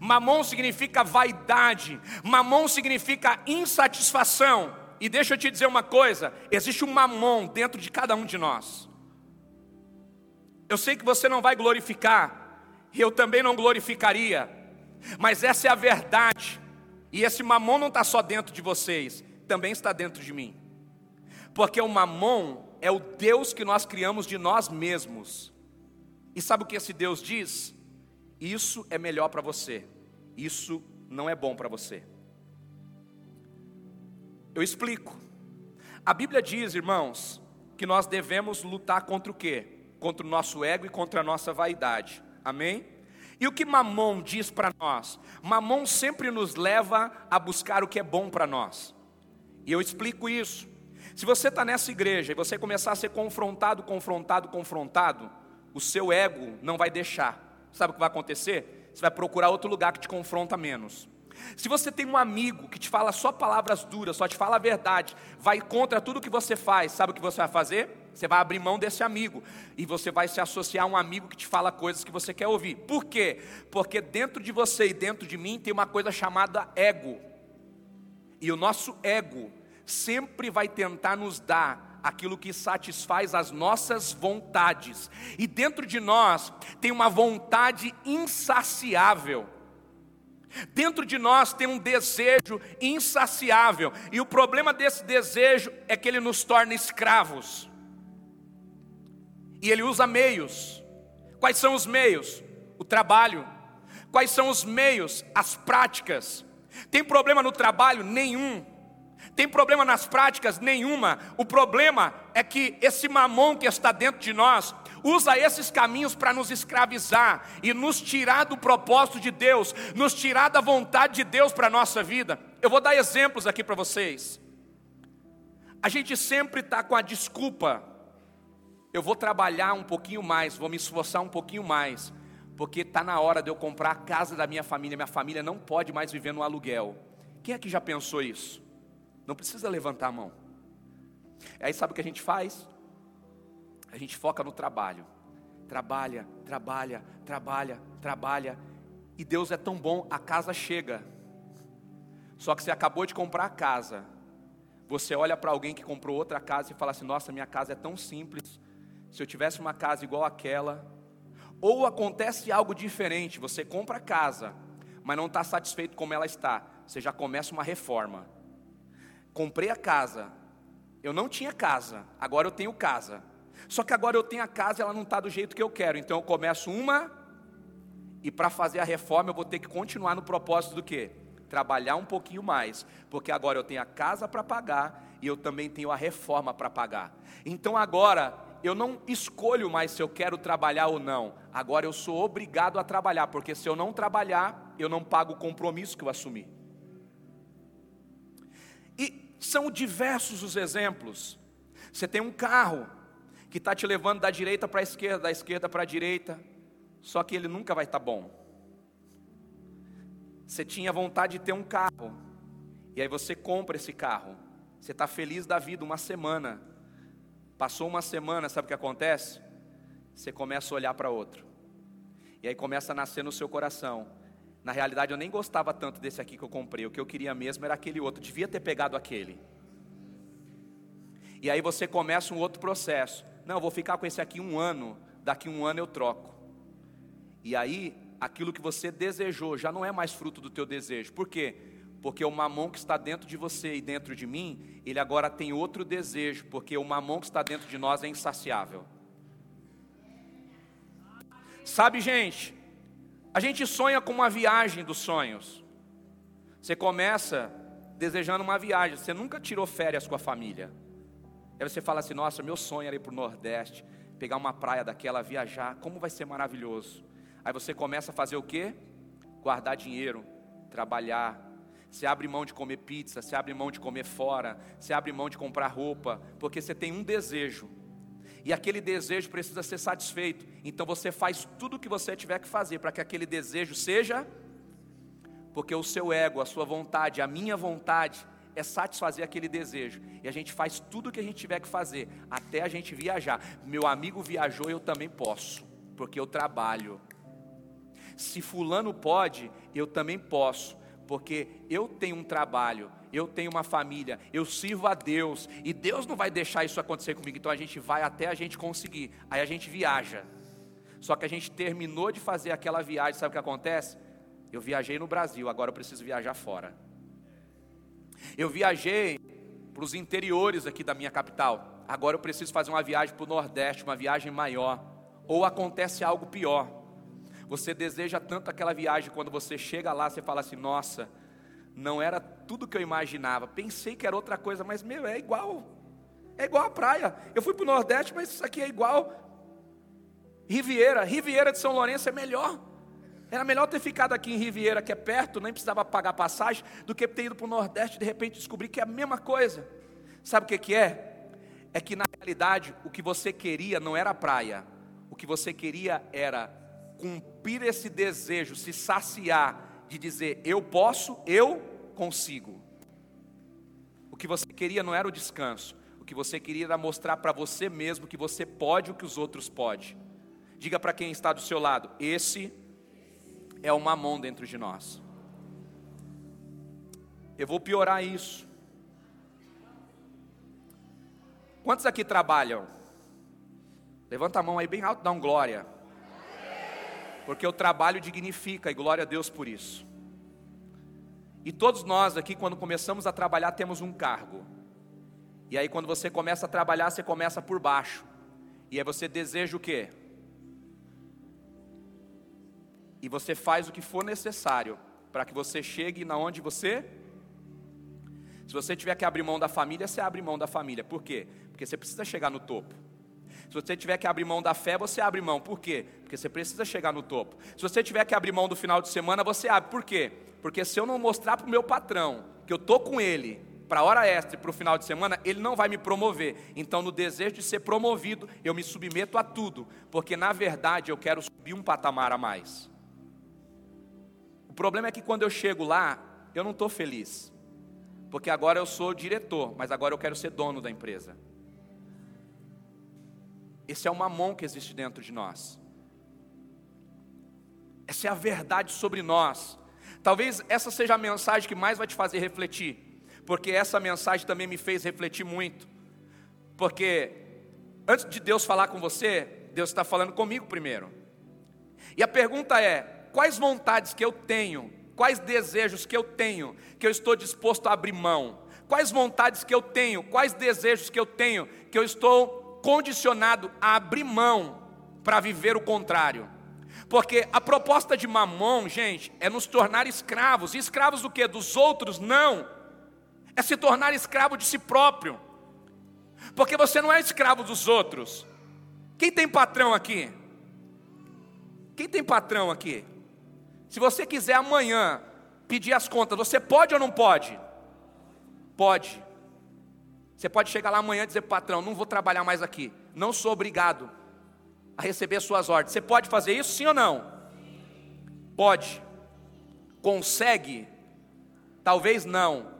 Mamon significa vaidade. Mamon significa insatisfação. E deixa eu te dizer uma coisa: existe um mamon dentro de cada um de nós. Eu sei que você não vai glorificar, e eu também não glorificaria, mas essa é a verdade. E esse mamon não está só dentro de vocês, também está dentro de mim. Porque o mamon é o Deus que nós criamos de nós mesmos. E sabe o que esse Deus diz? Isso é melhor para você. Isso não é bom para você. Eu explico. A Bíblia diz, irmãos, que nós devemos lutar contra o quê? Contra o nosso ego e contra a nossa vaidade. Amém? E o que Mamon diz para nós? Mamon sempre nos leva a buscar o que é bom para nós. E eu explico isso. Se você está nessa igreja e você começar a ser confrontado, confrontado, confrontado, o seu ego não vai deixar. Sabe o que vai acontecer? Você vai procurar outro lugar que te confronta menos. Se você tem um amigo que te fala só palavras duras, só te fala a verdade, vai contra tudo que você faz, sabe o que você vai fazer? Você vai abrir mão desse amigo e você vai se associar a um amigo que te fala coisas que você quer ouvir. Por quê? Porque dentro de você e dentro de mim tem uma coisa chamada ego. E o nosso ego sempre vai tentar nos dar aquilo que satisfaz as nossas vontades. E dentro de nós tem uma vontade insaciável. Dentro de nós tem um desejo insaciável, e o problema desse desejo é que ele nos torna escravos. E ele usa meios. Quais são os meios? O trabalho. Quais são os meios? As práticas. Tem problema no trabalho? Nenhum. Tem problema nas práticas? Nenhuma. O problema é que esse mamão que está dentro de nós usa esses caminhos para nos escravizar e nos tirar do propósito de Deus, nos tirar da vontade de Deus para a nossa vida. Eu vou dar exemplos aqui para vocês. A gente sempre está com a desculpa, eu vou trabalhar um pouquinho mais, vou me esforçar um pouquinho mais, porque está na hora de eu comprar a casa da minha família, minha família não pode mais viver no aluguel. Quem é que já pensou isso? Não precisa levantar a mão. Aí sabe o que a gente faz? A gente foca no trabalho. Trabalha, trabalha, trabalha, trabalha. E Deus é tão bom, a casa chega. Só que você acabou de comprar a casa. Você olha para alguém que comprou outra casa e fala assim: Nossa, minha casa é tão simples. Se eu tivesse uma casa igual aquela. Ou acontece algo diferente: você compra a casa, mas não está satisfeito como ela está. Você já começa uma reforma comprei a casa, eu não tinha casa, agora eu tenho casa. Só que agora eu tenho a casa e ela não está do jeito que eu quero. Então eu começo uma, e para fazer a reforma eu vou ter que continuar no propósito do quê? Trabalhar um pouquinho mais, porque agora eu tenho a casa para pagar e eu também tenho a reforma para pagar. Então agora eu não escolho mais se eu quero trabalhar ou não. Agora eu sou obrigado a trabalhar, porque se eu não trabalhar, eu não pago o compromisso que eu assumi. São diversos os exemplos. Você tem um carro que está te levando da direita para a esquerda, da esquerda para a direita, só que ele nunca vai estar tá bom. Você tinha vontade de ter um carro, e aí você compra esse carro. Você está feliz da vida uma semana. Passou uma semana, sabe o que acontece? Você começa a olhar para outro. E aí começa a nascer no seu coração na realidade, eu nem gostava tanto desse aqui que eu comprei. O que eu queria mesmo era aquele outro. Devia ter pegado aquele. E aí você começa um outro processo. Não, vou ficar com esse aqui um ano. Daqui um ano eu troco. E aí, aquilo que você desejou já não é mais fruto do teu desejo. Por quê? Porque o mamão que está dentro de você e dentro de mim, ele agora tem outro desejo. Porque o mamão que está dentro de nós é insaciável. Sabe, gente, a gente sonha com uma viagem dos sonhos. Você começa desejando uma viagem, você nunca tirou férias com a família. Aí você fala assim: Nossa, meu sonho era ir para o Nordeste, pegar uma praia daquela, viajar, como vai ser maravilhoso. Aí você começa a fazer o quê? Guardar dinheiro, trabalhar. Você abre mão de comer pizza, você abre mão de comer fora, você abre mão de comprar roupa, porque você tem um desejo e aquele desejo precisa ser satisfeito. Então você faz tudo o que você tiver que fazer para que aquele desejo seja, porque o seu ego, a sua vontade, a minha vontade é satisfazer aquele desejo. E a gente faz tudo o que a gente tiver que fazer até a gente viajar. Meu amigo viajou, eu também posso, porque eu trabalho. Se fulano pode, eu também posso, porque eu tenho um trabalho, eu tenho uma família, eu sirvo a Deus, e Deus não vai deixar isso acontecer comigo, então a gente vai até a gente conseguir, aí a gente viaja. Só que a gente terminou de fazer aquela viagem, sabe o que acontece? Eu viajei no Brasil, agora eu preciso viajar fora. Eu viajei para os interiores aqui da minha capital, agora eu preciso fazer uma viagem para o Nordeste, uma viagem maior. Ou acontece algo pior. Você deseja tanto aquela viagem, quando você chega lá, você fala assim: nossa, não era tudo que eu imaginava. Pensei que era outra coisa, mas meu, é igual. É igual a praia. Eu fui para o Nordeste, mas isso aqui é igual. Riviera, Riviera de São Lourenço é melhor. Era melhor ter ficado aqui em Riviera, que é perto, nem precisava pagar passagem, do que ter ido para o Nordeste e de repente descobrir que é a mesma coisa. Sabe o que, que é? É que na realidade o que você queria não era praia, o que você queria era cumprir esse desejo, se saciar de dizer: eu posso, eu consigo. O que você queria não era o descanso, o que você queria era mostrar para você mesmo que você pode o que os outros podem. Diga para quem está do seu lado: esse é o mamão dentro de nós. Eu vou piorar isso. Quantos aqui trabalham? Levanta a mão aí bem alto, dá um glória porque o trabalho dignifica, e glória a Deus por isso. E todos nós aqui, quando começamos a trabalhar, temos um cargo. E aí, quando você começa a trabalhar, você começa por baixo. E aí você deseja o quê? E você faz o que for necessário para que você chegue na onde você. Se você tiver que abrir mão da família, você abre mão da família. Por quê? Porque você precisa chegar no topo. Se você tiver que abrir mão da fé, você abre mão. Por quê? Porque você precisa chegar no topo. Se você tiver que abrir mão do final de semana, você abre. Por quê? Porque se eu não mostrar para o meu patrão que eu estou com ele para a hora extra e para o final de semana, ele não vai me promover. Então, no desejo de ser promovido, eu me submeto a tudo, porque na verdade eu quero subir um patamar a mais. Problema é que quando eu chego lá, eu não estou feliz, porque agora eu sou diretor, mas agora eu quero ser dono da empresa. Esse é o mamão que existe dentro de nós. Essa é a verdade sobre nós. Talvez essa seja a mensagem que mais vai te fazer refletir, porque essa mensagem também me fez refletir muito. Porque antes de Deus falar com você, Deus está falando comigo primeiro. E a pergunta é: quais vontades que eu tenho, quais desejos que eu tenho, que eu estou disposto a abrir mão? Quais vontades que eu tenho, quais desejos que eu tenho, que eu estou condicionado a abrir mão para viver o contrário? Porque a proposta de Mamon, gente, é nos tornar escravos. E escravos do que? Dos outros? Não. É se tornar escravo de si próprio. Porque você não é escravo dos outros. Quem tem patrão aqui? Quem tem patrão aqui? Se você quiser amanhã pedir as contas, você pode ou não pode? Pode. Você pode chegar lá amanhã e dizer, patrão, não vou trabalhar mais aqui. Não sou obrigado a receber suas ordens. Você pode fazer isso, sim ou não? Pode. Consegue? Talvez não.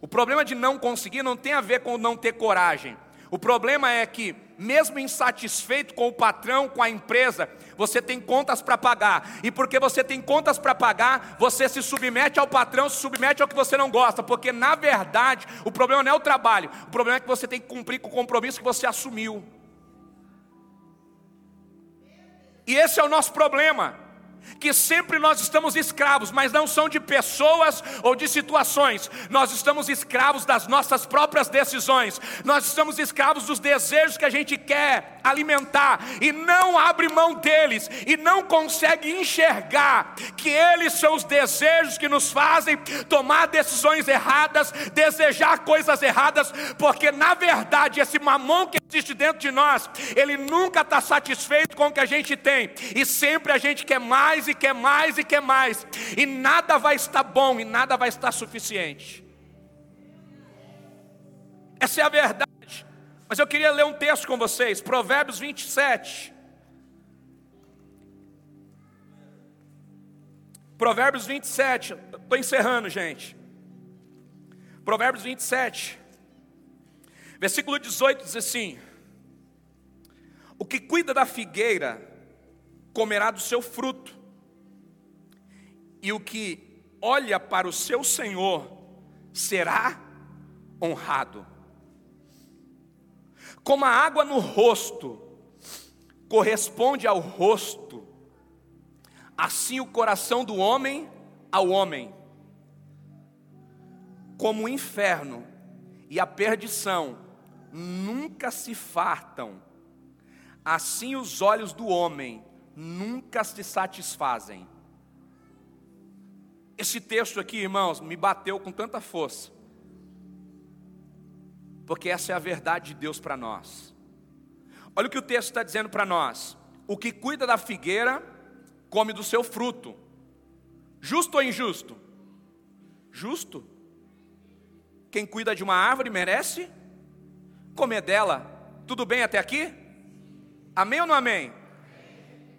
O problema de não conseguir não tem a ver com não ter coragem. O problema é que, mesmo insatisfeito com o patrão, com a empresa, você tem contas para pagar. E porque você tem contas para pagar, você se submete ao patrão, se submete ao que você não gosta. Porque, na verdade, o problema não é o trabalho, o problema é que você tem que cumprir com o compromisso que você assumiu. E esse é o nosso problema que sempre nós estamos escravos, mas não são de pessoas ou de situações, nós estamos escravos das nossas próprias decisões, nós estamos escravos dos desejos que a gente quer alimentar e não abre mão deles e não consegue enxergar que eles são os desejos que nos fazem tomar decisões erradas, desejar coisas erradas, porque na verdade esse mamão que existe dentro de nós, ele nunca está satisfeito com o que a gente tem. E sempre a gente quer mais mais e quer mais e quer mais, e nada vai estar bom e nada vai estar suficiente. Essa é a verdade. Mas eu queria ler um texto com vocês, Provérbios 27. Provérbios 27, estou encerrando, gente. Provérbios 27, versículo 18 diz assim: O que cuida da figueira comerá do seu fruto, e o que olha para o seu Senhor será honrado. Como a água no rosto corresponde ao rosto, assim o coração do homem ao homem. Como o inferno e a perdição nunca se fartam, assim os olhos do homem nunca se satisfazem. Esse texto aqui, irmãos, me bateu com tanta força. Porque essa é a verdade de Deus para nós. Olha o que o texto está dizendo para nós: o que cuida da figueira, come do seu fruto. Justo ou injusto? Justo. Quem cuida de uma árvore merece comer dela. Tudo bem até aqui? Amém ou não amém?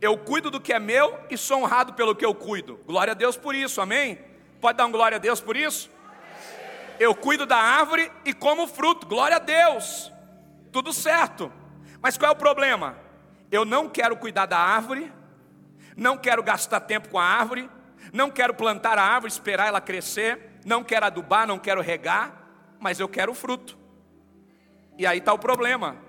Eu cuido do que é meu e sou honrado pelo que eu cuido. Glória a Deus por isso, amém? Pode dar um glória a Deus por isso? Eu cuido da árvore e como fruto, glória a Deus. Tudo certo. Mas qual é o problema? Eu não quero cuidar da árvore, não quero gastar tempo com a árvore, não quero plantar a árvore, esperar ela crescer, não quero adubar, não quero regar, mas eu quero o fruto. E aí está o problema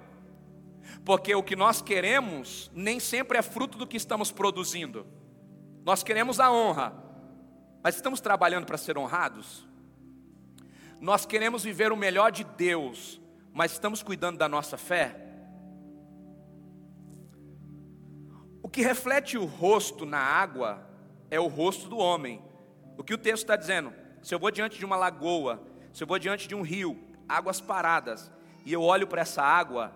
porque o que nós queremos nem sempre é fruto do que estamos produzindo. Nós queremos a honra, Mas estamos trabalhando para ser honrados? Nós queremos viver o melhor de Deus, mas estamos cuidando da nossa fé? O que reflete o rosto na água é o rosto do homem. O que o texto está dizendo? Se eu vou diante de uma lagoa, se eu vou diante de um rio, águas paradas, e eu olho para essa água,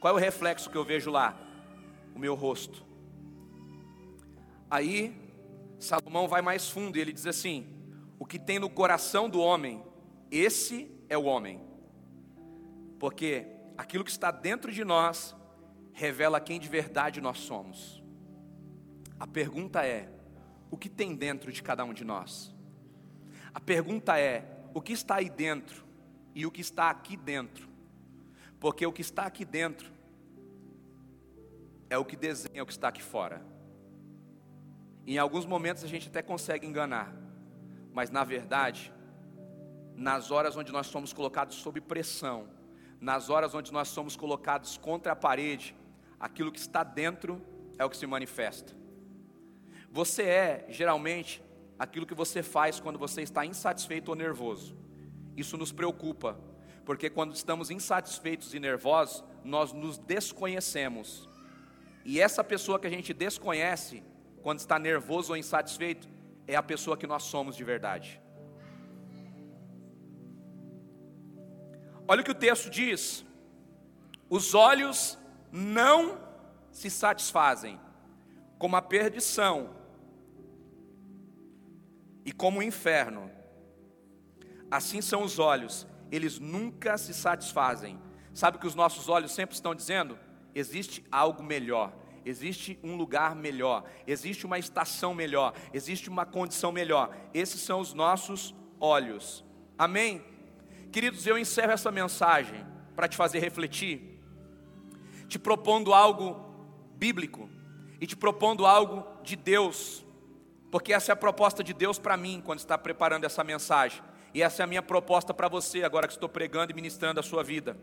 qual é o reflexo que eu vejo lá? O meu rosto. Aí, Salomão vai mais fundo e ele diz assim: O que tem no coração do homem, esse é o homem. Porque aquilo que está dentro de nós revela quem de verdade nós somos. A pergunta é: o que tem dentro de cada um de nós? A pergunta é: o que está aí dentro e o que está aqui dentro? Porque o que está aqui dentro é o que desenha o que está aqui fora. Em alguns momentos a gente até consegue enganar, mas na verdade, nas horas onde nós somos colocados sob pressão, nas horas onde nós somos colocados contra a parede, aquilo que está dentro é o que se manifesta. Você é, geralmente, aquilo que você faz quando você está insatisfeito ou nervoso. Isso nos preocupa, porque quando estamos insatisfeitos e nervosos, nós nos desconhecemos. E essa pessoa que a gente desconhece, quando está nervoso ou insatisfeito, é a pessoa que nós somos de verdade. Olha o que o texto diz: os olhos não se satisfazem, como a perdição e como o inferno. Assim são os olhos, eles nunca se satisfazem. Sabe o que os nossos olhos sempre estão dizendo? Existe algo melhor, existe um lugar melhor, existe uma estação melhor, existe uma condição melhor. Esses são os nossos olhos. Amém? Queridos, eu encerro essa mensagem para te fazer refletir, te propondo algo bíblico e te propondo algo de Deus porque essa é a proposta de Deus para mim quando está preparando essa mensagem. E essa é a minha proposta para você agora que estou pregando e ministrando a sua vida.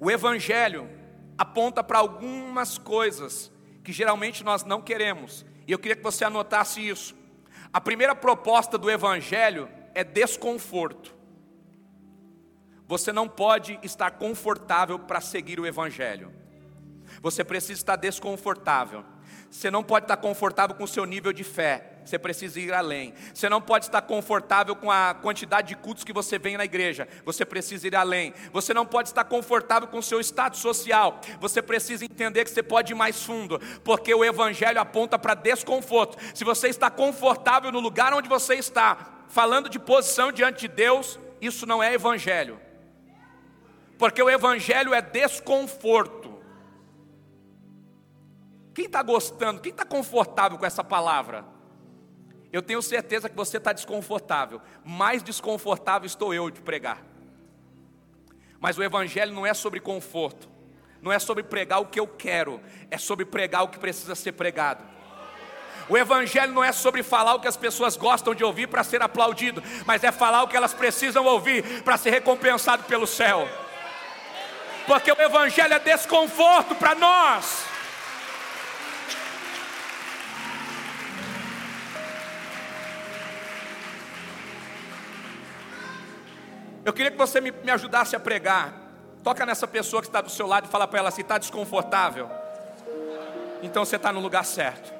O Evangelho aponta para algumas coisas que geralmente nós não queremos. E eu queria que você anotasse isso. A primeira proposta do Evangelho é desconforto. Você não pode estar confortável para seguir o Evangelho. Você precisa estar desconfortável. Você não pode estar confortável com o seu nível de fé. Você precisa ir além. Você não pode estar confortável com a quantidade de cultos que você vem na igreja. Você precisa ir além. Você não pode estar confortável com o seu status social. Você precisa entender que você pode ir mais fundo, porque o evangelho aponta para desconforto. Se você está confortável no lugar onde você está, falando de posição diante de Deus, isso não é evangelho. Porque o evangelho é desconforto. Quem está gostando, quem está confortável com essa palavra? Eu tenho certeza que você está desconfortável. Mais desconfortável estou eu de pregar. Mas o Evangelho não é sobre conforto, não é sobre pregar o que eu quero, é sobre pregar o que precisa ser pregado. O Evangelho não é sobre falar o que as pessoas gostam de ouvir para ser aplaudido, mas é falar o que elas precisam ouvir para ser recompensado pelo céu. Porque o Evangelho é desconforto para nós. Eu queria que você me, me ajudasse a pregar. Toca nessa pessoa que está do seu lado e fala para ela assim, está desconfortável. Então você está no lugar certo.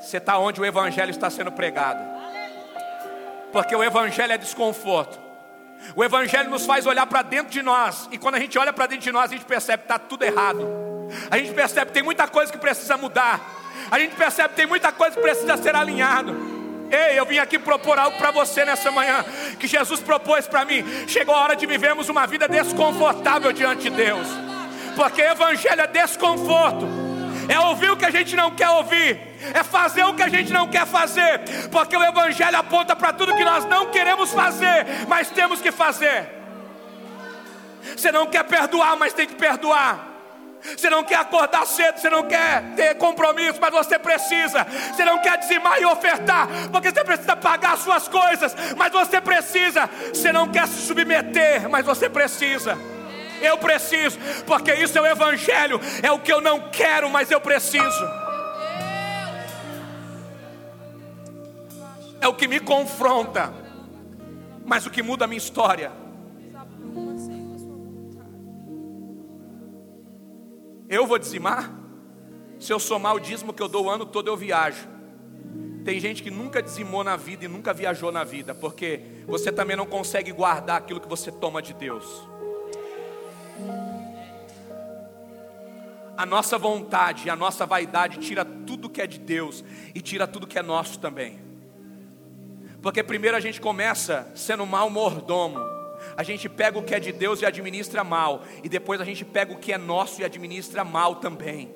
Você está onde o Evangelho está sendo pregado. Porque o Evangelho é desconforto. O Evangelho nos faz olhar para dentro de nós. E quando a gente olha para dentro de nós, a gente percebe que está tudo errado. A gente percebe que tem muita coisa que precisa mudar. A gente percebe que tem muita coisa que precisa ser alinhado. Ei, eu vim aqui propor algo para você nessa manhã, que Jesus propôs para mim. Chegou a hora de vivermos uma vida desconfortável diante de Deus, porque Evangelho é desconforto, é ouvir o que a gente não quer ouvir, é fazer o que a gente não quer fazer, porque o Evangelho aponta para tudo que nós não queremos fazer, mas temos que fazer. Você não quer perdoar, mas tem que perdoar. Você não quer acordar cedo, você não quer ter compromisso, mas você precisa. Você não quer dizimar e ofertar, porque você precisa pagar as suas coisas, mas você precisa. Você não quer se submeter, mas você precisa. Eu preciso, porque isso é o Evangelho, é o que eu não quero, mas eu preciso. é o que me confronta. Mas o que muda a minha história Eu vou dizimar? Se eu somar o dízimo que eu dou o ano todo, eu viajo. Tem gente que nunca dizimou na vida e nunca viajou na vida, porque você também não consegue guardar aquilo que você toma de Deus. A nossa vontade, a nossa vaidade tira tudo que é de Deus e tira tudo que é nosso também. Porque primeiro a gente começa sendo mal mordomo. A gente pega o que é de Deus e administra mal, e depois a gente pega o que é nosso e administra mal também.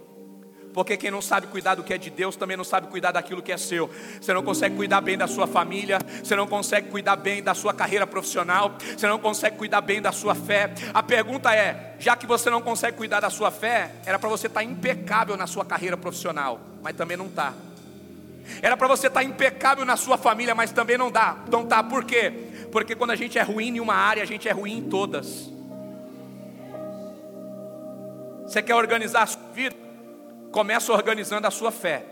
Porque quem não sabe cuidar do que é de Deus também não sabe cuidar daquilo que é seu. Você não consegue cuidar bem da sua família, você não consegue cuidar bem da sua carreira profissional, você não consegue cuidar bem da sua fé. A pergunta é: já que você não consegue cuidar da sua fé, era para você estar tá impecável na sua carreira profissional, mas também não está. Era para você estar tá impecável na sua família, mas também não dá. Não tá. Por quê? Porque quando a gente é ruim em uma área, a gente é ruim em todas. Você quer organizar a sua vida? Começa organizando a sua fé.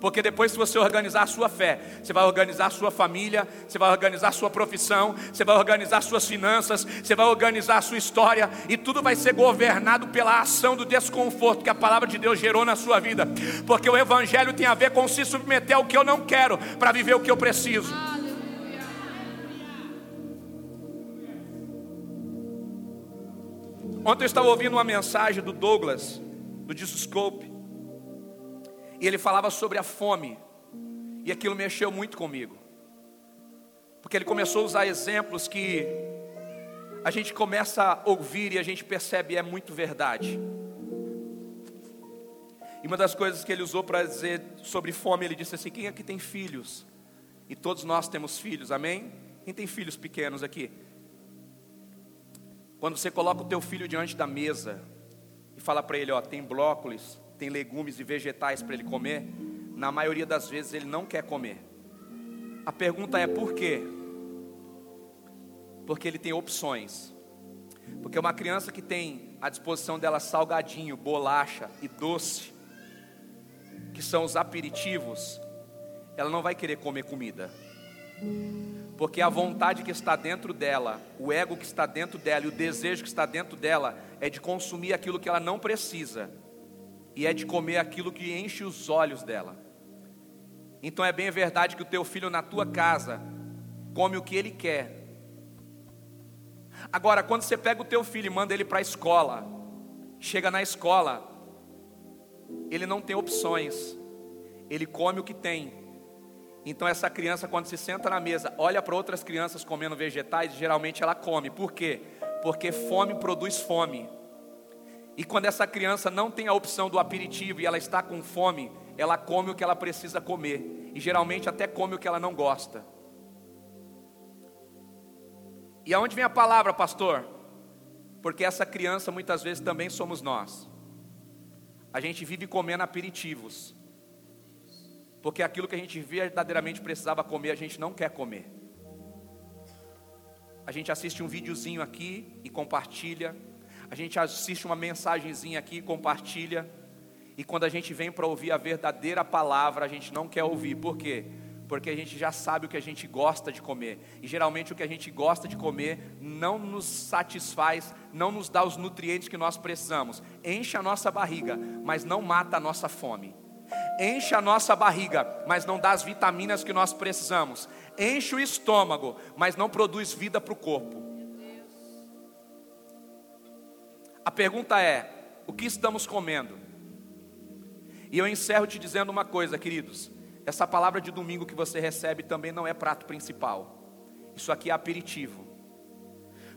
Porque depois, se você organizar a sua fé, você vai organizar a sua família, você vai organizar a sua profissão, você vai organizar suas finanças, você vai organizar a sua história, e tudo vai ser governado pela ação do desconforto que a palavra de Deus gerou na sua vida. Porque o Evangelho tem a ver com se submeter ao que eu não quero, para viver o que eu preciso. Ontem eu estava ouvindo uma mensagem do Douglas, do Discope, e ele falava sobre a fome. E aquilo mexeu muito comigo. Porque ele começou a usar exemplos que a gente começa a ouvir e a gente percebe é muito verdade. E uma das coisas que ele usou para dizer sobre fome, ele disse assim: quem aqui tem filhos? E todos nós temos filhos, amém? Quem tem filhos pequenos aqui? Quando você coloca o teu filho diante da mesa e fala para ele, ó, tem brócolis, tem legumes e vegetais para ele comer, na maioria das vezes ele não quer comer. A pergunta é por quê? Porque ele tem opções. Porque uma criança que tem à disposição dela salgadinho, bolacha e doce, que são os aperitivos, ela não vai querer comer comida. Porque a vontade que está dentro dela, o ego que está dentro dela e o desejo que está dentro dela é de consumir aquilo que ela não precisa e é de comer aquilo que enche os olhos dela. Então é bem verdade que o teu filho na tua casa come o que ele quer. Agora, quando você pega o teu filho e manda ele para a escola, chega na escola, ele não tem opções, ele come o que tem. Então essa criança quando se senta na mesa, olha para outras crianças comendo vegetais, geralmente ela come. Por quê? Porque fome produz fome. E quando essa criança não tem a opção do aperitivo e ela está com fome, ela come o que ela precisa comer. E geralmente até come o que ela não gosta. E aonde vem a palavra, pastor? Porque essa criança muitas vezes também somos nós. A gente vive comendo aperitivos. Porque aquilo que a gente verdadeiramente precisava comer, a gente não quer comer. A gente assiste um videozinho aqui e compartilha a gente assiste uma mensagenzinha aqui, compartilha, e quando a gente vem para ouvir a verdadeira palavra, a gente não quer ouvir. Por quê? Porque a gente já sabe o que a gente gosta de comer. E geralmente o que a gente gosta de comer não nos satisfaz, não nos dá os nutrientes que nós precisamos. Enche a nossa barriga, mas não mata a nossa fome. Enche a nossa barriga, mas não dá as vitaminas que nós precisamos. Enche o estômago, mas não produz vida para o corpo. A pergunta é: o que estamos comendo? E eu encerro te dizendo uma coisa, queridos. Essa palavra de domingo que você recebe também não é prato principal. Isso aqui é aperitivo.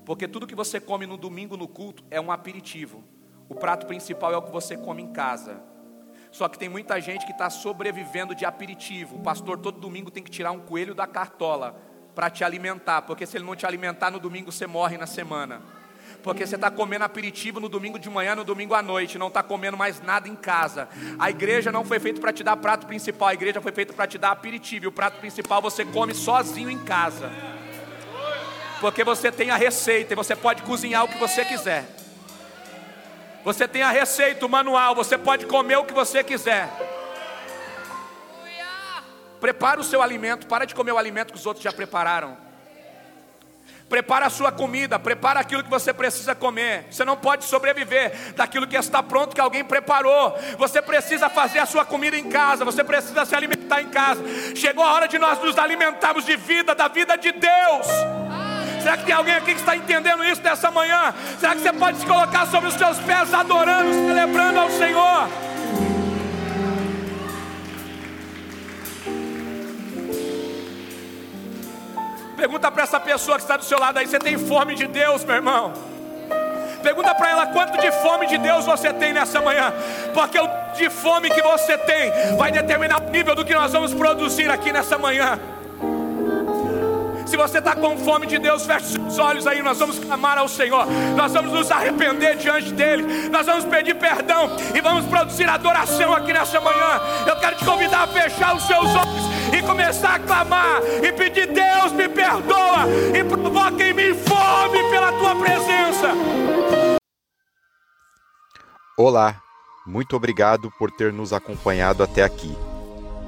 Porque tudo que você come no domingo no culto é um aperitivo. O prato principal é o que você come em casa. Só que tem muita gente que está sobrevivendo de aperitivo. O pastor todo domingo tem que tirar um coelho da cartola para te alimentar, porque se ele não te alimentar no domingo, você morre na semana. Porque você está comendo aperitivo no domingo de manhã, no domingo à noite, não está comendo mais nada em casa. A igreja não foi feita para te dar prato principal, a igreja foi feita para te dar aperitivo. E o prato principal você come sozinho em casa. Porque você tem a receita e você pode cozinhar o que você quiser. Você tem a receita, o manual, você pode comer o que você quiser. Prepara o seu alimento, para de comer o alimento que os outros já prepararam. Prepara a sua comida, prepara aquilo que você precisa comer. Você não pode sobreviver daquilo que está pronto que alguém preparou. Você precisa fazer a sua comida em casa, você precisa se alimentar em casa. Chegou a hora de nós nos alimentarmos de vida, da vida de Deus. Será que tem alguém aqui que está entendendo isso nessa manhã? Será que você pode se colocar sobre os seus pés, adorando, celebrando ao Senhor? Pergunta para essa pessoa que está do seu lado aí: você tem fome de Deus, meu irmão? Pergunta para ela quanto de fome de Deus você tem nessa manhã, porque o de fome que você tem vai determinar o nível do que nós vamos produzir aqui nessa manhã. Se você está com fome de Deus, feche os olhos aí. Nós vamos clamar ao Senhor. Nós vamos nos arrepender diante dEle. Nós vamos pedir perdão e vamos produzir adoração aqui nessa manhã. Eu quero te convidar a fechar os seus olhos e começar a clamar e pedir: Deus, me perdoa e provoca em mim fome pela tua presença. Olá, muito obrigado por ter nos acompanhado até aqui.